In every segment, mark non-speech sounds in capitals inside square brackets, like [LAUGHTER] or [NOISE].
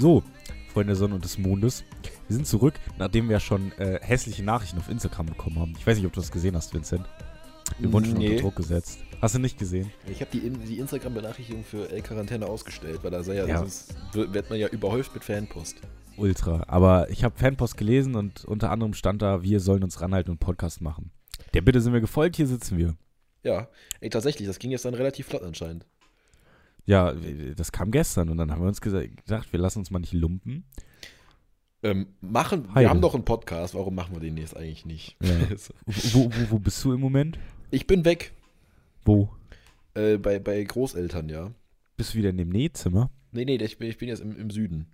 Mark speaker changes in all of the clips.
Speaker 1: So, Freunde der Sonne und des Mondes. Wir sind zurück, nachdem wir schon äh, hässliche Nachrichten auf Instagram bekommen haben. Ich weiß nicht, ob du das gesehen hast, Vincent. Wir wurden schon
Speaker 2: Nee.
Speaker 1: unter Druck gesetzt. Hast du nicht gesehen?
Speaker 2: Ich habe die, die Instagram-Benachrichtigung für L-Quarantäne ausgestellt, weil da sei ja,
Speaker 1: Ja.
Speaker 2: sonst wird wird man ja überhäuft mit Fanpost.
Speaker 1: Ultra. Aber ich habe Fanpost gelesen und unter anderem stand da, wir sollen uns ranhalten und Podcast machen. Der Bitte sind wir gefolgt, hier sitzen wir.
Speaker 2: Ja, ey, tatsächlich, das ging jetzt dann relativ flott anscheinend.
Speaker 1: Ja, das kam gestern und dann haben wir uns gesa- gedacht, wir lassen uns mal nicht lumpen.
Speaker 2: Ähm, machen,
Speaker 1: Heide.
Speaker 2: wir haben doch einen Podcast, warum machen wir den jetzt eigentlich nicht?
Speaker 1: Ja. [LAUGHS] Wo, wo, wo bist du im Moment?
Speaker 2: ich bin weg,
Speaker 1: Wo?
Speaker 2: äh, bei, bei Großeltern, ja.
Speaker 1: Bist du wieder in dem Nähzimmer?
Speaker 2: Nee, nee, ich bin, ich bin jetzt im, im Süden.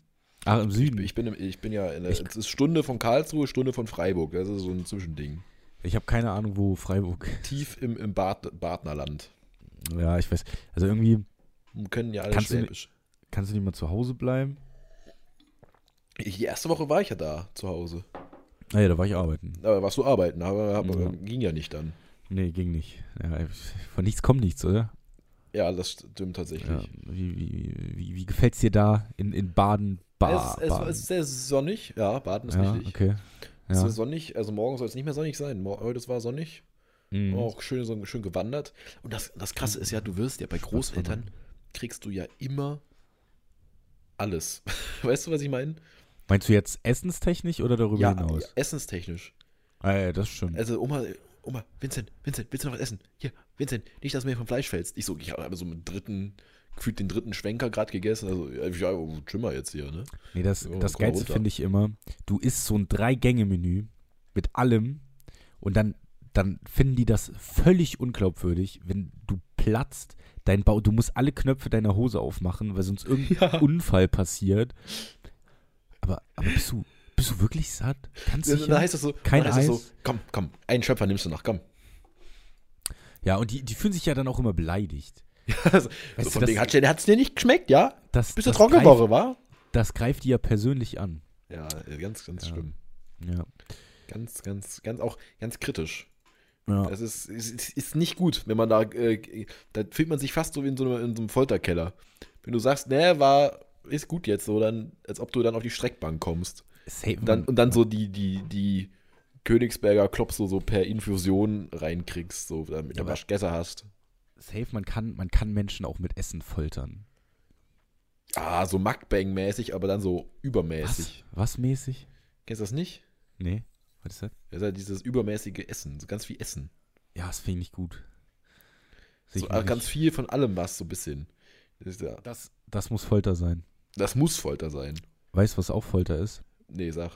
Speaker 1: Ach, im
Speaker 2: Ich,
Speaker 1: Süden.
Speaker 2: bin- ich, bin, im, ich bin ja, in der,
Speaker 1: Ich-
Speaker 2: es ist Stunde von Karlsruhe, Stunde von Freiburg, das ist so ein Zwischending.
Speaker 1: Ich habe keine Ahnung, wo Freiburg.
Speaker 2: Tief im, im Bad, Badnerland.
Speaker 1: Ja, ich weiß. Also irgendwie
Speaker 2: Wir können ja alle
Speaker 1: Kannst du-
Speaker 2: Schwäbisch.
Speaker 1: kannst du nicht mal zu Hause bleiben.
Speaker 2: Die erste Woche war ich ja da, zu Hause.
Speaker 1: Naja, da war ich arbeiten.
Speaker 2: Aber warst du arbeiten, aber, aber
Speaker 1: Ja.
Speaker 2: ging ja nicht dann.
Speaker 1: Nee, ging nicht. Ja, von nichts kommt nichts, oder?
Speaker 2: Ja, das stimmt tatsächlich.
Speaker 1: Ja, wie wie, wie, wie gefällt's dir da in, in Baden? Ba
Speaker 2: es, es,
Speaker 1: Baden.
Speaker 2: es ist sehr sonnig. Ja, Baden ist
Speaker 1: ja,
Speaker 2: richtig.
Speaker 1: okay.
Speaker 2: Es ist sonnig, also morgen soll es nicht mehr sonnig sein. Heute es war sonnig,
Speaker 1: Mhm.
Speaker 2: auch schön, so, schön gewandert. Und das, das Krasse ist ja, du wirst ja bei Großeltern, kriegst du ja immer alles. [LAUGHS] Weißt du, was ich meine?
Speaker 1: Meinst du jetzt essenstechnisch oder darüber
Speaker 2: Ja,
Speaker 1: hinaus?
Speaker 2: ja, essenstechnisch.
Speaker 1: Ah, ja, das stimmt.
Speaker 2: Also Oma, Oma, Vincent, Vincent, willst du noch was essen? Hier, Vincent, nicht, dass du mir vom Fleisch fällst. Ich so, ich habe so einen dritten, gefühlt den dritten Schwenker gerade gegessen. Also, ja, ja, oh, Schimmer jetzt hier, ne?
Speaker 1: Nee, das,
Speaker 2: So,
Speaker 1: das Geilste finde ich immer, du isst so ein Drei-Gänge-Menü mit allem und dann, dann finden die das völlig unglaubwürdig, wenn du platzt, dein Bauch, du musst alle Knöpfe deiner Hose aufmachen, weil sonst irgendein [LAUGHS]
Speaker 2: Ja.
Speaker 1: Unfall passiert. Aber, aber bist du, bist du wirklich satt?
Speaker 2: Da,
Speaker 1: du
Speaker 2: da heißt es so,
Speaker 1: Kein
Speaker 2: heißt es so,
Speaker 1: Eis?
Speaker 2: komm, komm, einen Schöpfer nimmst du noch, komm.
Speaker 1: Ja, und die, die fühlen sich ja dann auch immer beleidigt. [LAUGHS]
Speaker 2: Also,
Speaker 1: Weißt
Speaker 2: so
Speaker 1: du, das-
Speaker 2: hat es dir nicht geschmeckt, ja?
Speaker 1: Das,
Speaker 2: Bist du
Speaker 1: das
Speaker 2: trocken
Speaker 1: greift,
Speaker 2: Woche, wa?
Speaker 1: Das greift die ja persönlich an.
Speaker 2: Ja, ganz, ganz
Speaker 1: Ja.
Speaker 2: schlimm.
Speaker 1: Ja.
Speaker 2: Ganz, ganz, ganz auch ganz kritisch.
Speaker 1: Ja.
Speaker 2: Es ist, ist, ist nicht gut, wenn man da, äh, da fühlt man sich fast so wie in so, einem, in so einem Folterkeller. Wenn du sagst, ne, war, ist gut jetzt so, dann, als ob du dann auf die Streckbank kommst.
Speaker 1: Safe,
Speaker 2: Und dann, und dann so die, die, die Königsberger Klops so, so per Infusion reinkriegst, so damit du
Speaker 1: Aber-
Speaker 2: Waschgässer hast.
Speaker 1: safe man, kann, man kann Menschen auch mit Essen foltern.
Speaker 2: Ah, so Mukbang-mäßig, aber dann so
Speaker 1: Was?
Speaker 2: übermäßig.
Speaker 1: Was mäßig?
Speaker 2: Kennst du das nicht?
Speaker 1: Nee. Was ist das?
Speaker 2: Das ist halt dieses übermäßige Essen, so ganz viel Essen.
Speaker 1: Ja, das finde ich nicht gut. Sehe
Speaker 2: So, äh, ganz
Speaker 1: nicht.
Speaker 2: viel von allem was, so ein bisschen. Das, ist ja,
Speaker 1: das, das muss Folter sein.
Speaker 2: das muss Folter sein.
Speaker 1: Weißt du, was auch Folter ist?
Speaker 2: Nee, sag.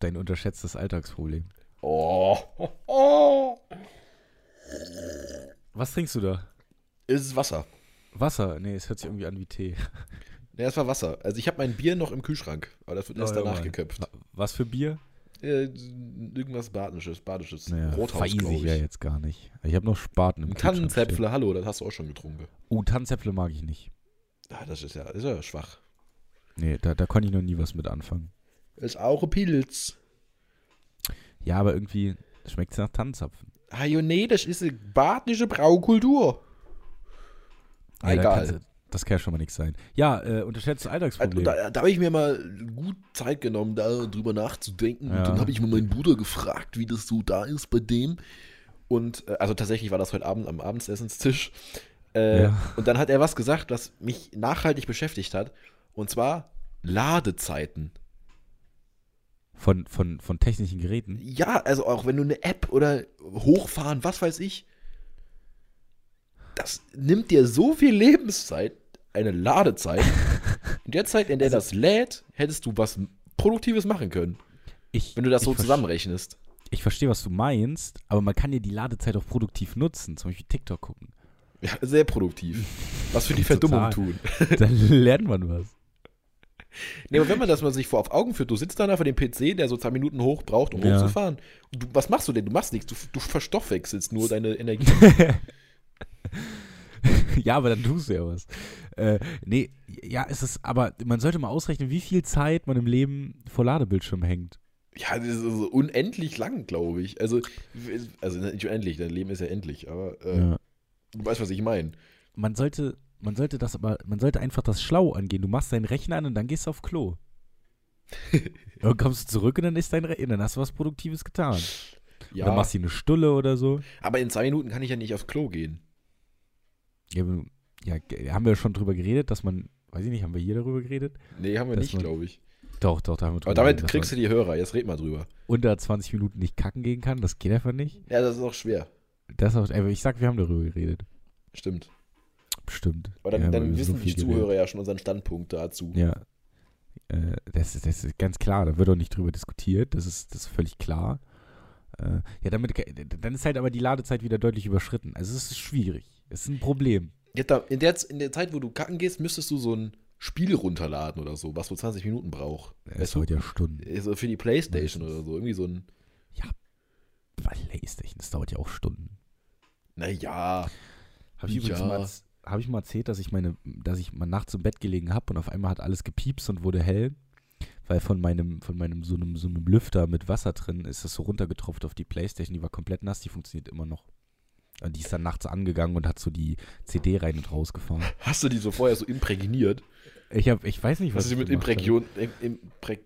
Speaker 1: Dein unterschätztes Alltagsproblem.
Speaker 2: Oh. oh.
Speaker 1: Was trinkst du da?
Speaker 2: Es ist Wasser.
Speaker 1: Wasser? Nee, es hört sich irgendwie an wie Tee.
Speaker 2: Ja, es war Wasser. Also ich habe mein Bier noch im Kühlschrank, aber das wird erst
Speaker 1: Oh,
Speaker 2: danach geköpft.
Speaker 1: Wa- Was für Bier?
Speaker 2: Äh, irgendwas Badisches, Badisches.
Speaker 1: Naja,
Speaker 2: Rothaus, glaube
Speaker 1: ich ja jetzt gar nicht. Ich habe noch Spaten im.
Speaker 2: Tannenzäpfle, hallo, das hast du auch schon getrunken.
Speaker 1: Oh, Tannenzäpfle mag ich nicht.
Speaker 2: Ah, das ist ja, ist ja schwach.
Speaker 1: Nee, da, da konnte ich noch nie was mit anfangen.
Speaker 2: Ist auch ein Pilz.
Speaker 1: Ja, aber irgendwie schmeckt es nach Tannenzapfen.
Speaker 2: Ah, jo, nee, das ist eine badische Braukultur.
Speaker 1: Ja, da
Speaker 2: egal.
Speaker 1: Das kann ja schon mal nichts sein. Ja, äh, unterschätztes
Speaker 2: Also,
Speaker 1: Alltagsproblem.
Speaker 2: da da habe ich mir mal gut Zeit genommen, da drüber nachzudenken.
Speaker 1: Ja.
Speaker 2: Und dann habe ich mal meinen Bruder gefragt, wie das so da ist bei dem. Und äh, also tatsächlich war das heute Abend am Abendsessenstisch. Äh,
Speaker 1: Ja.
Speaker 2: Und dann hat er was gesagt, was mich nachhaltig beschäftigt hat. Und zwar Ladezeiten.
Speaker 1: Von, von, von technischen Geräten.
Speaker 2: Ja, also auch wenn du eine App oder hochfahren, was weiß ich. Das nimmt dir so viel Lebenszeit, eine Ladezeit. [LAUGHS] In der Zeit, in der
Speaker 1: Also
Speaker 2: das lädt, hättest du was Produktives machen können.
Speaker 1: Ich,
Speaker 2: Wenn du das so zusammenrechnest.
Speaker 1: Ich verstehe, was du meinst, aber man kann ja die Ladezeit auch produktiv nutzen, zum Beispiel TikTok gucken.
Speaker 2: Ja, sehr produktiv. Was für die [LAUGHS] Verdummung tun. [LAUGHS]
Speaker 1: Dann lernt man was.
Speaker 2: Nee, aber wenn man das mal sich vor auf Augen führt, du sitzt da vor dem PC, der so zwei Minuten hoch braucht, um
Speaker 1: Ja.
Speaker 2: hochzufahren. Und du, was machst du denn? Du machst nichts, du, du verstoffwechselst nur deine Energie. [LAUGHS]
Speaker 1: ja, aber dann tust du ja was. Äh, nee, ja, es ist, aber man sollte mal ausrechnen, wie viel Zeit man im Leben vor Ladebildschirm hängt.
Speaker 2: Ja, das ist so unendlich lang, glaube ich. Also, also nicht unendlich, dein Leben ist ja endlich, aber äh,
Speaker 1: Ja.
Speaker 2: du weißt, was ich meine.
Speaker 1: Man sollte, man sollte das aber, man sollte einfach das schlau angehen. Du machst deinen Rechner an und dann gehst du auf Klo. [LAUGHS] Dann kommst du zurück und dann ist dein Re dann hast du was Produktives getan.
Speaker 2: Ja,
Speaker 1: Oder machst du eine Stulle oder so.
Speaker 2: aber in zwei Minuten kann ich ja nicht aufs Klo gehen.
Speaker 1: Ja, ja, haben wir schon drüber geredet, dass man, weiß ich nicht, haben wir hier darüber geredet?
Speaker 2: Nee, haben wir nicht, glaube ich.
Speaker 1: Doch, doch, da haben wir drüber
Speaker 2: Aber damit
Speaker 1: geredet,
Speaker 2: kriegst du die Hörer, jetzt red mal drüber.
Speaker 1: unter 20 Minuten nicht kacken gehen kann. Das geht einfach nicht.
Speaker 2: Ja, das ist auch schwer.
Speaker 1: Das ist auch, ey, ich sag, wir haben darüber geredet.
Speaker 2: Stimmt.
Speaker 1: Bestimmt.
Speaker 2: Aber dann,
Speaker 1: Ja,
Speaker 2: dann wissen
Speaker 1: so
Speaker 2: die Zuhörer
Speaker 1: geredet.
Speaker 2: ja schon unseren Standpunkt dazu.
Speaker 1: Ja. Äh, das, ist, das ist ganz klar, da wird auch nicht drüber diskutiert, das ist, das ist völlig klar. Äh, ja, damit, dann ist halt aber die Ladezeit wieder deutlich überschritten. Also es ist schwierig. Ist ein Problem.
Speaker 2: In, der, in der Zeit, wo du kacken gehst, müsstest du so ein Spiel runterladen oder so, was so 20 Minuten braucht. Du?
Speaker 1: dauert ja Stunden.
Speaker 2: So für die Playstation oder so. Irgendwie so ein.
Speaker 1: Bei Playstation, das dauert ja auch Stunden.
Speaker 2: Naja.
Speaker 1: Habe ich, übrigens
Speaker 2: Ja.
Speaker 1: mal, hab ich mal erzählt, dass ich meine, dass ich mal nachts im Bett gelegen habe und auf einmal hat alles gepiepst und wurde hell, weil von meinem, von meinem so einem, so einem Lüfter mit Wasser drin ist das so runtergetropft auf die Playstation, die war komplett nass, die funktioniert immer noch. Und die ist dann nachts angegangen und hat so die CD rein und rausgefahren.
Speaker 2: Hast du die so vorher so imprägniert?
Speaker 1: Ich habe, ich weiß nicht, was
Speaker 2: Was ist
Speaker 1: ich
Speaker 2: mit. Imprägion. Im, Imprä,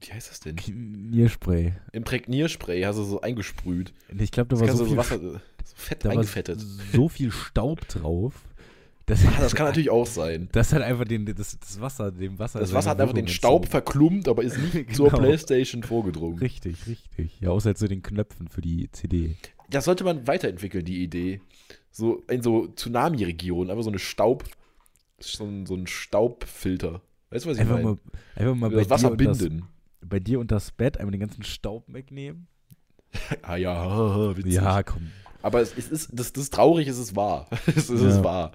Speaker 2: wie heißt das denn?
Speaker 1: Knierspray.
Speaker 2: Imprägnierspray hast du so eingesprüht.
Speaker 1: Ich glaube, da
Speaker 2: Das
Speaker 1: war so
Speaker 2: du
Speaker 1: viel,
Speaker 2: so Wasser, so fett
Speaker 1: da
Speaker 2: eingefettet.
Speaker 1: so viel Staub drauf. Dass,
Speaker 2: Ah, das kann natürlich auch sein. [LAUGHS]
Speaker 1: Das hat einfach den, das, das Wasser, dem Wasser.
Speaker 2: Das Wasser hat einfach den Staub
Speaker 1: entzogen.
Speaker 2: verklumpt, aber ist nicht [LAUGHS] zur
Speaker 1: Genau.
Speaker 2: Playstation vorgedrungen.
Speaker 1: Richtig, richtig. Ja, außer zu den Knöpfen für die CD.
Speaker 2: Das sollte man weiterentwickeln, die Idee. So in so Tsunami-Regionen, einfach so eine Staub, so ein, so ein Staubfilter. Weißt du, was ich
Speaker 1: Einfach
Speaker 2: meine?
Speaker 1: mal, einfach mal bei,
Speaker 2: das Wasser
Speaker 1: dir
Speaker 2: binden.
Speaker 1: bei dir unter das Bett einmal den ganzen Staub wegnehmen. [LAUGHS]
Speaker 2: Ah ja, [LAUGHS] witzig.
Speaker 1: Ja, komm.
Speaker 2: Aber es, es ist, das, das ist traurig, es ist wahr. [LAUGHS] es ist
Speaker 1: Ja.
Speaker 2: wahr.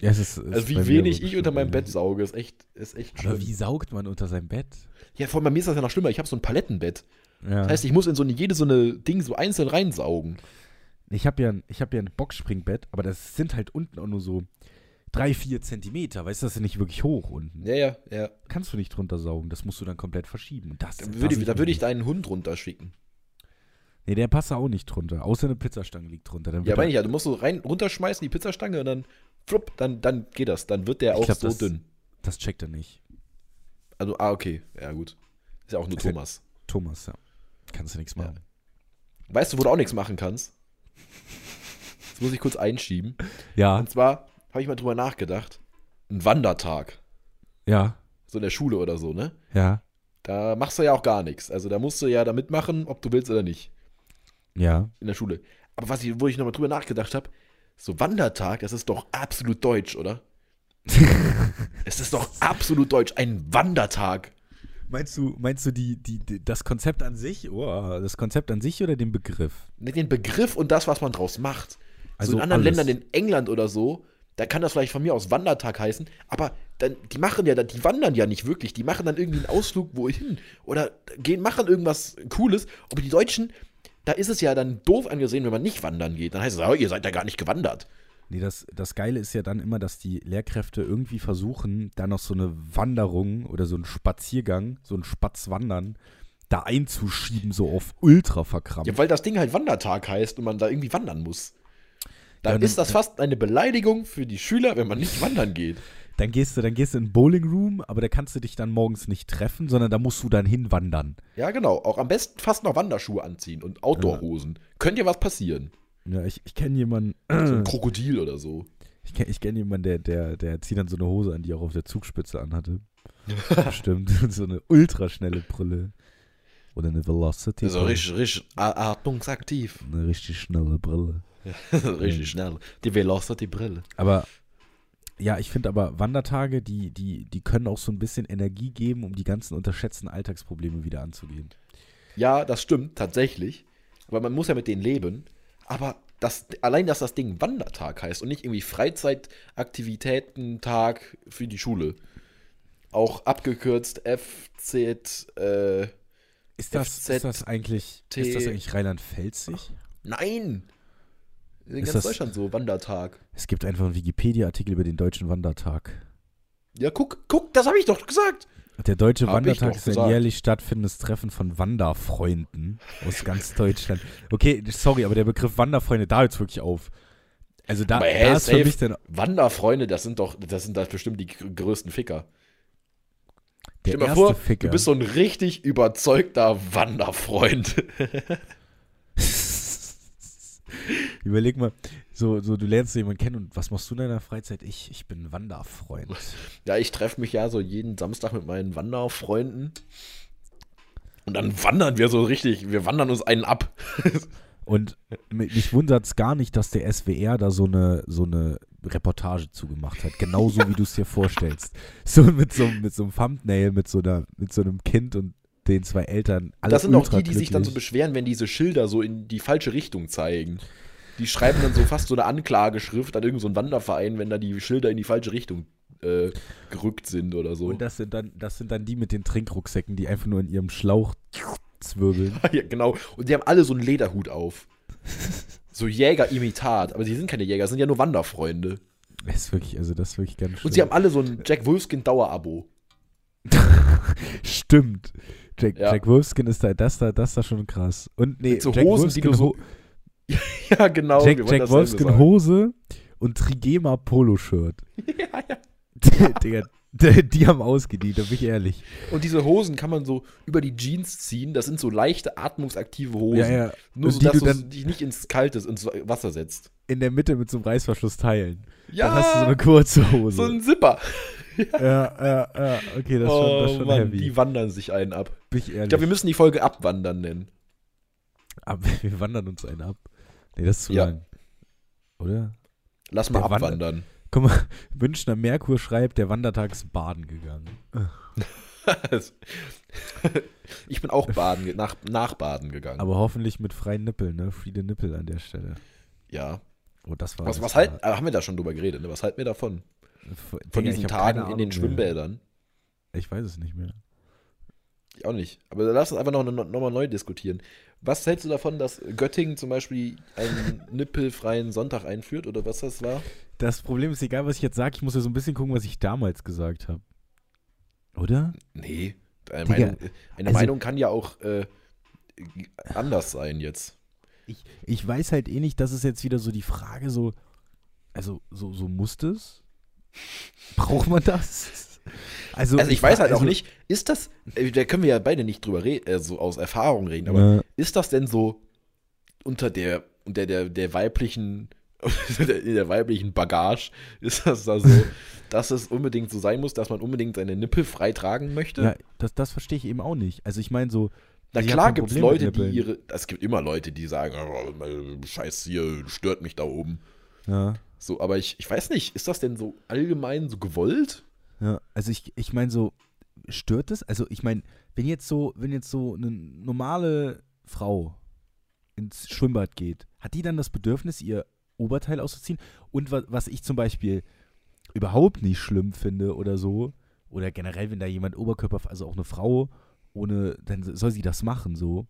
Speaker 1: Ja, es ist, es
Speaker 2: Also wie
Speaker 1: bei
Speaker 2: wenig
Speaker 1: aber
Speaker 2: ich unter meinem Bett sauge, ist echt, ist echt
Speaker 1: Aber
Speaker 2: schlimm.
Speaker 1: wie saugt man unter seinem Bett?
Speaker 2: Ja, vor allem bei mir ist das ja noch schlimmer. Ich habe so ein Palettenbett.
Speaker 1: Ja.
Speaker 2: Das heißt, ich muss in so eine, jede so eine Ding so einzeln reinsaugen.
Speaker 1: ich habe ja, ein- ich hab ja ein Boxspringbett, aber das sind halt unten auch nur so drei, vier Zentimeter. Weißt du, das ist nicht wirklich hoch unten.
Speaker 2: Ja, ja, ja.
Speaker 1: Kannst du nicht drunter saugen. Das musst du dann komplett verschieben. Und das,
Speaker 2: Da
Speaker 1: das
Speaker 2: würde,
Speaker 1: ich
Speaker 2: da würde ich deinen Hund runterschicken.
Speaker 1: Nee, der passt da auch nicht drunter. Außer eine Pizzastange liegt drunter. Dann
Speaker 2: Ja, meine ich ja. Du musst so rein, runterschmeißen, die Pizzastange und dann, flupp, dann, dann geht das. Dann wird der auch
Speaker 1: glaub,
Speaker 2: so
Speaker 1: das-
Speaker 2: dünn.
Speaker 1: Das checkt er nicht.
Speaker 2: Also, ah, okay. Ja, gut. Ist ja auch nur
Speaker 1: ja-
Speaker 2: Thomas.
Speaker 1: Thomas, ja. Kannst du nichts
Speaker 2: Ja.
Speaker 1: machen.
Speaker 2: Weißt du, wo du auch nichts machen kannst? Das muss ich kurz einschieben.
Speaker 1: Ja,
Speaker 2: Und zwar habe ich mal drüber nachgedacht. Ein Wandertag.
Speaker 1: ja,
Speaker 2: So in der Schule oder so, ne?
Speaker 1: ja,
Speaker 2: Da machst du ja auch gar nichts. Also da musst du ja da mitmachen, ob du willst oder nicht.
Speaker 1: ja.
Speaker 2: In der Schule. Aber was ich, wo ich nochmal drüber nachgedacht habe, so Wandertag, das ist doch absolut deutsch, oder? [LAUGHS] es ist doch absolut deutsch. Ein Wandertag.
Speaker 1: Meinst du, meinst du die, die, die, das Konzept an sich? Oh, das Konzept an sich oder den Begriff?
Speaker 2: Den Begriff und das, was man draus macht.
Speaker 1: Also
Speaker 2: so in anderen
Speaker 1: alles.
Speaker 2: Ländern, in England oder so, da kann das vielleicht von mir aus Wandertag heißen, aber dann, die machen ja, die wandern ja nicht wirklich, die machen dann irgendwie einen Ausflug wohin oder gehen, machen irgendwas Cooles. Aber die Deutschen, da ist es ja dann doof angesehen, wenn man nicht wandern geht. Dann heißt es, oh, ihr seid ja gar nicht gewandert.
Speaker 1: Nee, das, das Geile ist ja dann immer, dass die Lehrkräfte irgendwie versuchen, da noch so eine Wanderung oder so einen Spaziergang, so ein Spatzwandern, da einzuschieben, so auf ultra verkrampft.
Speaker 2: Ja, weil das Ding halt Wandertag heißt und man da irgendwie wandern muss.
Speaker 1: Ja,
Speaker 2: Dann
Speaker 1: dann-
Speaker 2: ist das fast eine Beleidigung für die Schüler, wenn man nicht wandern geht.
Speaker 1: Dann gehst du, dann gehst du in den Bowling Room, aber da kannst du dich dann morgens nicht treffen, sondern da musst du dann hinwandern.
Speaker 2: Ja, genau. Auch am besten fast noch Wanderschuhe anziehen und Outdoor-Hosen. Könnte ja was passieren.
Speaker 1: Ja, ich, ich kenne jemanden,
Speaker 2: So ein [CLEARS THROAT] Krokodil oder so.
Speaker 1: ich kenne ich kenn jemanden, der, der, der zieht dann so eine Hose an, die auch auf der Zugspitze anhatte. [LAUGHS] Stimmt, [LAUGHS] so eine ultraschnelle Brille. Oder eine Velocity.
Speaker 2: Also richtig, richtig atmungsaktiv.
Speaker 1: Eine richtig schnelle Brille. [LAUGHS]
Speaker 2: richtig schnell. Die Velocity-Brille.
Speaker 1: Aber ja, ich finde aber Wandertage, die, die, die können auch so ein bisschen Energie geben, um die ganzen unterschätzten Alltagsprobleme wieder anzugehen.
Speaker 2: Ja, das stimmt, tatsächlich. Aber man muss ja mit denen leben. Aber das, allein, dass das Ding Wandertag heißt und nicht irgendwie Freizeitaktivitätentag für die Schule. Auch abgekürzt FZ, äh,
Speaker 1: Ist das,
Speaker 2: FZ,
Speaker 1: ist das eigentlich,
Speaker 2: T-
Speaker 1: ist das eigentlich Rheinland-Pfälzig?
Speaker 2: nein! In
Speaker 1: Ist
Speaker 2: ganz
Speaker 1: das-
Speaker 2: Deutschland so, Wandertag.
Speaker 1: Es gibt einfach einen Wikipedia-Artikel über den deutschen Wandertag.
Speaker 2: Ja, guck, guck, das habe ich doch gesagt.
Speaker 1: Der deutsche
Speaker 2: Hab
Speaker 1: Wandertag ist ein jährlich stattfindendes Treffen von Wanderfreunden aus ganz Deutschland. Okay, sorry, aber der Begriff Wanderfreunde, da hört wirklich auf. Also da,
Speaker 2: Aber
Speaker 1: da
Speaker 2: hey,
Speaker 1: ist für
Speaker 2: safe.
Speaker 1: mich dann,
Speaker 2: Wanderfreunde, das sind doch, das sind da bestimmt die gr- größten Ficker.
Speaker 1: Der
Speaker 2: Stell dir mal vor,
Speaker 1: Ficker.
Speaker 2: du bist so ein richtig überzeugter Wanderfreund. [LAUGHS] [LAUGHS]
Speaker 1: Überleg mal, so, so du lernst jemanden kennen und was machst du in deiner Freizeit? Ich, ich bin Wanderfreund.
Speaker 2: Ja, ich treffe mich ja so jeden Samstag mit meinen Wanderfreunden. Und dann wandern wir so richtig, wir wandern uns einen ab. [LAUGHS]
Speaker 1: Und mich wundert es gar nicht, dass der SWR da so eine, so eine Reportage zugemacht hat. Genauso wie du es dir vorstellst. [LAUGHS] So mit so, mit so einem Thumbnail, mit so, einer, mit so einem Kind und den zwei Eltern.
Speaker 2: Das sind auch die, die sich dann so beschweren, wenn diese Schilder so in die falsche Richtung zeigen. Die schreiben dann so fast so eine Anklageschrift an irgendeinen so Wanderverein, wenn da die Schilder in die falsche Richtung äh, gerückt sind oder so.
Speaker 1: Und das sind, dann, das sind dann die mit den Trinkrucksäcken, die einfach nur in ihrem Schlauch zwirbeln. [LAUGHS]
Speaker 2: ja, genau. Und die haben alle so einen Lederhut auf. So Jäger-Imitat. Aber sie sind keine Jäger, sind ja nur Wanderfreunde.
Speaker 1: Das ist wirklich, also das ist wirklich ganz schön.
Speaker 2: Und sie haben alle so ein Jack Wolfskin-Dauerabo. [LAUGHS]
Speaker 1: Stimmt. Jack,
Speaker 2: Ja.
Speaker 1: Jack Wolfskin ist da, das da, das da schon krass. Und nee,
Speaker 2: Mit so
Speaker 1: Jack
Speaker 2: Hosen, die du so- [LAUGHS] Ja, genau.
Speaker 1: Jack, Jack Wolfskin
Speaker 2: sagen.
Speaker 1: Hose und Trigema Polo-Shirt. [LAUGHS]
Speaker 2: Ja, ja. [LAUGHS]
Speaker 1: Digga, die, haben ausgedient, da bin ich ehrlich.
Speaker 2: Und diese Hosen kann man so über die Jeans ziehen. Das sind so leichte, atmungsaktive Hosen.
Speaker 1: Ja, ja.
Speaker 2: Nur so,
Speaker 1: die
Speaker 2: dass
Speaker 1: du dann-
Speaker 2: dich nicht ins Kalte, ins Wasser setzt.
Speaker 1: In der Mitte mit so einem Reißverschluss teilen.
Speaker 2: Ja,
Speaker 1: Dann hast du so eine kurze Hose.
Speaker 2: so ein Zipper.
Speaker 1: ja, ja, ja. Okay, das ist schon, das ist schon
Speaker 2: Oh Mann,
Speaker 1: heavy.
Speaker 2: die wandern sich einen ab.
Speaker 1: bin ich ehrlich.
Speaker 2: Ich glaube, wir müssen die Folge Abwandern nennen.
Speaker 1: Aber wir wandern uns einen ab. Nee, das ist zu
Speaker 2: Ja.
Speaker 1: lang. Oder?
Speaker 2: Lass mal
Speaker 1: Der Wander-
Speaker 2: abwandern.
Speaker 1: Guck mal, [LAUGHS] Münchner Merkur schreibt, der Wandertag ist baden gegangen. [LAUGHS]
Speaker 2: ich bin auch baden, nach, nach Baden gegangen.
Speaker 1: Aber hoffentlich mit freien Nippeln, ne? Friede Nippel an der Stelle.
Speaker 2: ja.
Speaker 1: Oh, das war
Speaker 2: Was, was halt, haben wir da schon drüber geredet, ne? Was halten wir davon?
Speaker 1: Von
Speaker 2: Von diesen Tagen in den
Speaker 1: Ahnung mehr.
Speaker 2: Schwimmbädern?
Speaker 1: Ich weiß es nicht mehr.
Speaker 2: Ich auch nicht. Aber lass uns einfach noch, noch mal neu diskutieren. Was hältst du davon, dass Göttingen zum Beispiel einen [LAUGHS] nippelfreien Sonntag einführt oder was das war?
Speaker 1: Das Problem ist, egal was ich jetzt sage, ich muss ja so ein bisschen gucken, was ich damals gesagt habe. Oder?
Speaker 2: Nee. Eine,
Speaker 1: Digga,
Speaker 2: Meinung, eine
Speaker 1: also-
Speaker 2: Meinung kann ja auch äh, anders sein jetzt.
Speaker 1: Ich, ich weiß halt eh nicht, das ist jetzt wieder so die Frage, so, also, so, so muss das? Braucht man das? Also,
Speaker 2: Also ich weiß halt auch
Speaker 1: also-
Speaker 2: nicht, ist das, äh, da können wir ja beide nicht drüber reden, äh, so aus Erfahrung reden, aber
Speaker 1: Ja.
Speaker 2: ist das denn so unter der, unter der, der weiblichen, [LAUGHS] in der weiblichen Bagage, ist das da so, [LAUGHS] dass es unbedingt so sein muss, dass man unbedingt seine Nippel frei tragen möchte?
Speaker 1: Ja, das, das verstehe ich eben auch nicht. Also ich meine so.
Speaker 2: Na
Speaker 1: ich
Speaker 2: klar gibt es Leute, die ihre, es gibt immer Leute, die sagen, oh, scheiß hier, stört mich da oben.
Speaker 1: Ja,
Speaker 2: So, aber ich, ich weiß nicht, ist das denn so allgemein so gewollt?
Speaker 1: Ja. Also ich, ich meine so, stört es? Also ich meine, wenn jetzt so, wenn jetzt so eine normale Frau ins Schwimmbad geht, hat die dann das Bedürfnis, ihr Oberteil auszuziehen? Und was, was ich zum Beispiel überhaupt nicht schlimm finde oder so, oder generell, wenn da jemand Oberkörper, also auch eine Frau, ohne, dann soll sie das machen, so.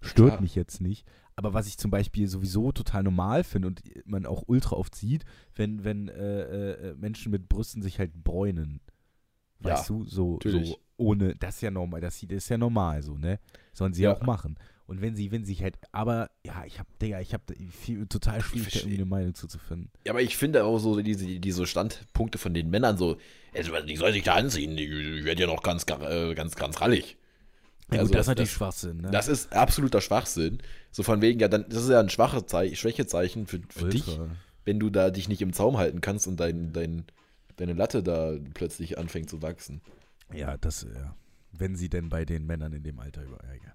Speaker 1: Stört
Speaker 2: Klar.
Speaker 1: mich jetzt nicht. Aber was ich zum Beispiel sowieso total normal finde und man auch ultra oft sieht, wenn, wenn äh, äh, Menschen mit Brüsten sich halt bräunen.
Speaker 2: Ja,
Speaker 1: Weißt du, so, so ohne, das ist ja normal, das, das ist ja normal so, ne? Sollen sie
Speaker 2: Ja.
Speaker 1: auch machen. Und wenn sie, wenn sich halt, aber ja, ich hab, Digga, ich hab viel, total schwierig, da irgendwie eine Meinung zuzufinden.
Speaker 2: Ja, aber ich finde auch so diese, diese Standpunkte von den Männern so, also, die soll sich da anziehen, die wird ja noch ganz, äh, ganz, ganz rallig.
Speaker 1: Ja,
Speaker 2: Also
Speaker 1: gut, das, ist natürlich
Speaker 2: das-
Speaker 1: Schwachsinn, ne?
Speaker 2: Das ist absoluter Schwachsinn. So von wegen, ja, dann, das ist ja ein schwaches Zei Schwächezeichen für, für dich, wenn du da dich nicht im Zaum halten kannst und dein, dein, deine Latte da plötzlich anfängt zu wachsen.
Speaker 1: Ja, das, ja. Wenn sie denn bei den Männern in dem Alter über. Ja, egal.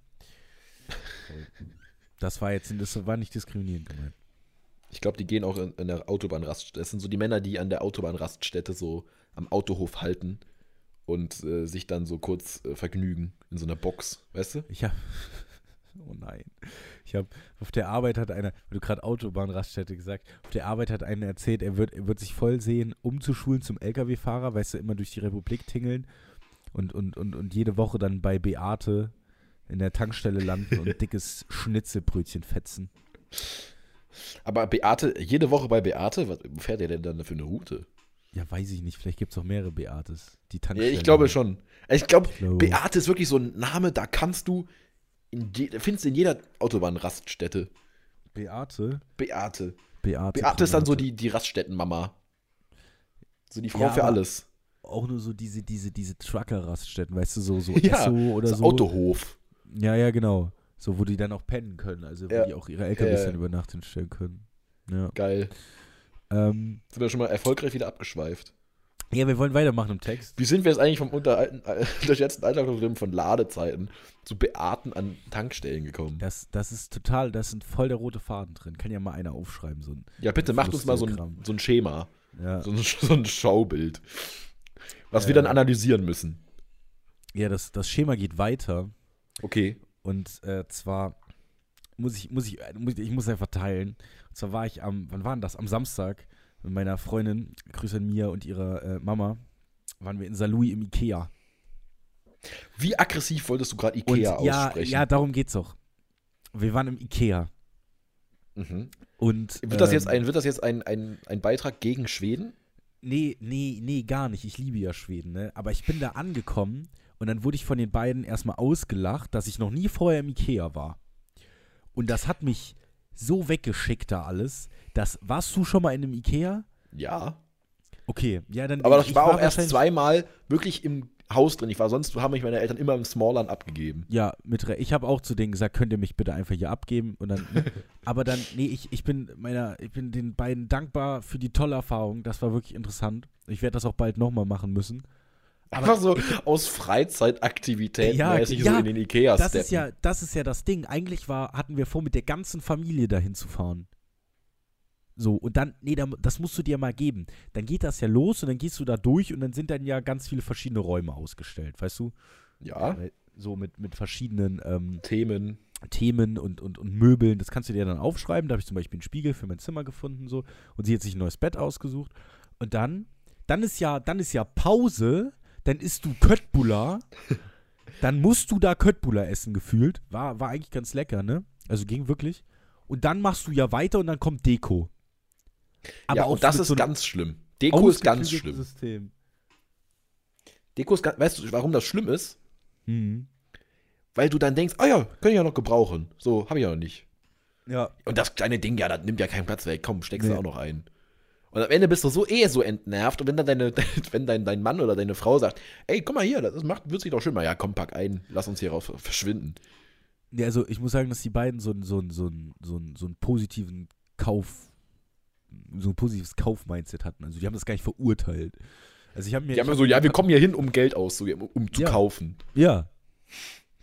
Speaker 1: Das war jetzt, das war nicht diskriminierend gemeint.
Speaker 2: Ich glaube, die gehen auch in, in der Autobahnraststätte. Das sind so die Männer, die an der Autobahnraststätte so am Autohof halten und äh, sich dann so kurz äh, vergnügen in so einer Box, weißt du?
Speaker 1: Ich hab. [LAUGHS] Oh nein. Ich habe auf der Arbeit hat einer, weil du gerade Autobahnraststätte gesagt, auf der Arbeit hat einer erzählt, er wird, er wird sich voll sehen, umzuschulen zum LKW-Fahrer, weißt du, immer durch die Republik tingeln und, und, und, und jede Woche dann bei Beate in der Tankstelle landen und [LAUGHS] dickes Schnitzelbrötchen fetzen.
Speaker 2: Aber Beate, jede Woche bei Beate, was fährt der denn dann für eine Route?
Speaker 1: Ja, weiß ich nicht, vielleicht gibt es auch mehrere Beates. Die
Speaker 2: Ja,
Speaker 1: Tankstelle.
Speaker 2: ich glaube schon. Ich glaube- Beate ist wirklich so ein Name, da kannst du, in je, findest du in jeder Autobahnraststätte.
Speaker 1: Beate?
Speaker 2: Beate.
Speaker 1: Beate.
Speaker 2: Beate ist dann so die, die Raststättenmama. So die Frau
Speaker 1: Ja,
Speaker 2: für alles.
Speaker 1: auch nur so diese, diese, diese Trucker-Raststätten, weißt du, so, so [LAUGHS]
Speaker 2: Ja,
Speaker 1: Esso oder so.
Speaker 2: Autohof.
Speaker 1: Ja, ja, genau. So, wo die dann auch pennen können, also wo
Speaker 2: Ja.
Speaker 1: die auch ihre LKWs dann über Nacht hinstellen können. Ja.
Speaker 2: Geil.
Speaker 1: Ähm,
Speaker 2: Sind wir schon mal erfolgreich wieder abgeschweift.
Speaker 1: Ja, wir wollen weitermachen im Text.
Speaker 2: Wie sind wir jetzt eigentlich vom unteralten- äh, [LAUGHS] unterschätzten Alltagsproblem von Ladezeiten zu Beaten an Tankstellen gekommen?
Speaker 1: Das, das ist total, da ist voll der rote Faden drin. Kann ja mal einer aufschreiben, so ein.
Speaker 2: Ja, bitte macht uns mal so ein, so ein Schema,
Speaker 1: Ja,
Speaker 2: so ein, [LAUGHS] so ein Schaubild, was wir
Speaker 1: Ja.
Speaker 2: dann analysieren müssen.
Speaker 1: ja das, das Schema geht weiter.
Speaker 2: Okay.
Speaker 1: Und äh, zwar muss ich, muss ich, muss ich, ich muss einfach teilen. Und zwar war ich am, wann war denn das? Am Samstag mit meiner Freundin, Grüße an Mia und ihrer äh, Mama, waren wir in Salui im Ikea.
Speaker 2: Wie aggressiv wolltest du gerade
Speaker 1: Und
Speaker 2: Ikea
Speaker 1: ja,
Speaker 2: aussprechen?
Speaker 1: ja, darum geht's auch. Wir waren im Ikea.
Speaker 2: Mhm.
Speaker 1: Und,
Speaker 2: Wird das jetzt,
Speaker 1: ähm,
Speaker 2: ein, wird das jetzt ein, ein, ein Beitrag gegen Schweden?
Speaker 1: Nee, nee, nee, gar nicht. Ich liebe ja Schweden, ne? Aber ich bin da angekommen und dann wurde ich von den beiden erstmal ausgelacht, dass ich noch nie vorher im Ikea war. Und das hat mich so weggeschickt da alles. Das, warst du schon mal in einem Ikea?
Speaker 2: Ja.
Speaker 1: Okay, ja, dann.
Speaker 2: Aber ich war auch erst zweimal wirklich im Haus drin. Ich war sonst, haben mich meine Eltern immer im Smallland abgegeben.
Speaker 1: Ja, mit Ich habe auch zu denen gesagt, könnt ihr mich bitte einfach hier abgeben und dann. [LAUGHS] aber dann, nee, ich, ich bin meiner, ich bin den beiden dankbar für die tolle Erfahrung. Das war wirklich interessant. Ich werde das auch bald nochmal machen müssen. Aber
Speaker 2: Einfach so aus Freizeitaktivitäten
Speaker 1: Ja,
Speaker 2: mäßig
Speaker 1: ja,
Speaker 2: so in den Ikea
Speaker 1: das
Speaker 2: steppen.
Speaker 1: ist ja, das ist ja das Ding. Eigentlich war, hatten wir vor, mit der ganzen Familie dahin zu fahren. So, und dann, nee, da- das musst du dir mal geben. Dann geht das ja los und dann gehst du da durch und dann sind dann ja ganz viele verschiedene Räume ausgestellt, weißt du?
Speaker 2: ja,
Speaker 1: Weil- So mit, mit verschiedenen ähm,
Speaker 2: Themen.
Speaker 1: Themen und, und, und Möbeln. Das kannst du dir dann aufschreiben. Da habe ich zum Beispiel einen Spiegel für mein Zimmer gefunden so und sie hat sich ein neues Bett ausgesucht. Und dann, dann ist ja, dann ist ja Pause, dann isst du Köttbullar, dann musst du da Köttbullar essen gefühlt. War, war eigentlich ganz lecker, ne? Also ging wirklich. Und dann machst du ja weiter und dann kommt Deko.
Speaker 2: ja,
Speaker 1: auch
Speaker 2: und das ist
Speaker 1: so
Speaker 2: ganz schlimm. Deko ist ganz schlimm.
Speaker 1: System.
Speaker 2: Deko ist ganz, weißt du, warum das schlimm ist?
Speaker 1: Mhm.
Speaker 2: Weil du dann denkst, ah ja, kann ich ja noch gebrauchen. So, habe ich ja noch nicht.
Speaker 1: Ja.
Speaker 2: Und das kleine Ding, ja, das nimmt ja keinen Platz weg. Komm, steckst
Speaker 1: Nee.
Speaker 2: du auch noch ein. Und am Ende bist du so eh so entnervt. Und wenn dann deine, [LAUGHS] wenn dein, dein Mann oder deine Frau sagt, ey, guck mal hier, das macht, wird sich doch schön mal. Ja, komm, pack ein, lass uns hier raus verschwinden.
Speaker 1: Ja, also ich muss sagen, dass die beiden so einen so einen- so so so einen positiven Kauf, so ein positives Kauf-Mindset hatten. Also die haben das gar nicht verurteilt. Also ich habe mir.
Speaker 2: Die haben so, ja, wir kommen hier hin, um Geld auszugeben, um, um zu
Speaker 1: Ja.
Speaker 2: kaufen.
Speaker 1: Ja.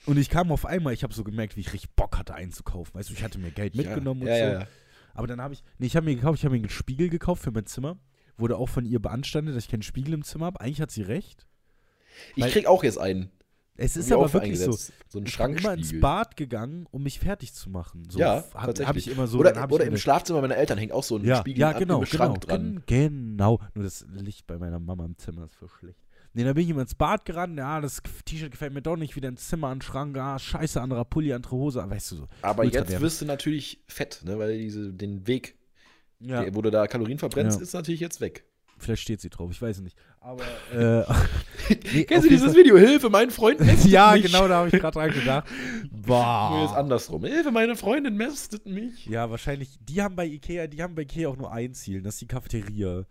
Speaker 1: Und ich kam auf einmal, ich habe so gemerkt, wie ich richtig Bock hatte einzukaufen. Weißt du, ich hatte mir Geld mitgenommen
Speaker 2: ja,
Speaker 1: und
Speaker 2: ja,
Speaker 1: so.
Speaker 2: Ja, ja.
Speaker 1: Aber dann habe ich, nee, ich habe mir gekauft, ich habe mir einen Spiegel gekauft für mein Zimmer. Wurde auch von ihr beanstandet, dass ich keinen Spiegel im Zimmer habe. Eigentlich hat sie recht.
Speaker 2: Ich krieg auch jetzt einen.
Speaker 1: Es ist aber wirklich so.
Speaker 2: So ein
Speaker 1: Ich bin immer ins. Bad gegangen, um mich fertig zu machen. So
Speaker 2: Ja,
Speaker 1: hab,
Speaker 2: tatsächlich.
Speaker 1: Hab ich immer so.
Speaker 2: oder oder im
Speaker 1: eine-
Speaker 2: Schlafzimmer meiner Eltern hängt auch so ein
Speaker 1: ja,
Speaker 2: Spiegel
Speaker 1: ja, genau,
Speaker 2: im Schrank
Speaker 1: genau,
Speaker 2: dran.
Speaker 1: gen- genau. Nur das Licht bei meiner Mama im Zimmer ist voll schlecht. Nee, dann bin ich immer ins Bad gerannt. Ja, das T-Shirt gefällt mir doch nicht. Wieder ins Zimmer an den Schrank. Ah, scheiße, anderer Pulli, andere Hose. Weißt du so.
Speaker 2: Aber jetzt wirst du natürlich fett, ne? weil diese, den Weg,
Speaker 1: Ja,
Speaker 2: der- wo du da Kalorien verbrennst,
Speaker 1: Ja.
Speaker 2: ist natürlich jetzt weg.
Speaker 1: vielleicht steht sie drauf. Ich weiß es nicht. Aber, [LAUGHS] äh, nee,
Speaker 2: Kennst du dieses
Speaker 1: Fall-
Speaker 2: Video? Hilfe, mein Freund mästet [LAUGHS]
Speaker 1: Ja,
Speaker 2: mich.
Speaker 1: genau, da habe ich gerade dran gedacht.
Speaker 2: Nur [LAUGHS] jetzt
Speaker 1: Boah.
Speaker 2: andersrum. Hilfe, meine Freundin mästet mich.
Speaker 1: Ja, wahrscheinlich. Die haben bei Ikea, die haben bei Ikea auch nur ein Ziel. Das ist die Cafeteria.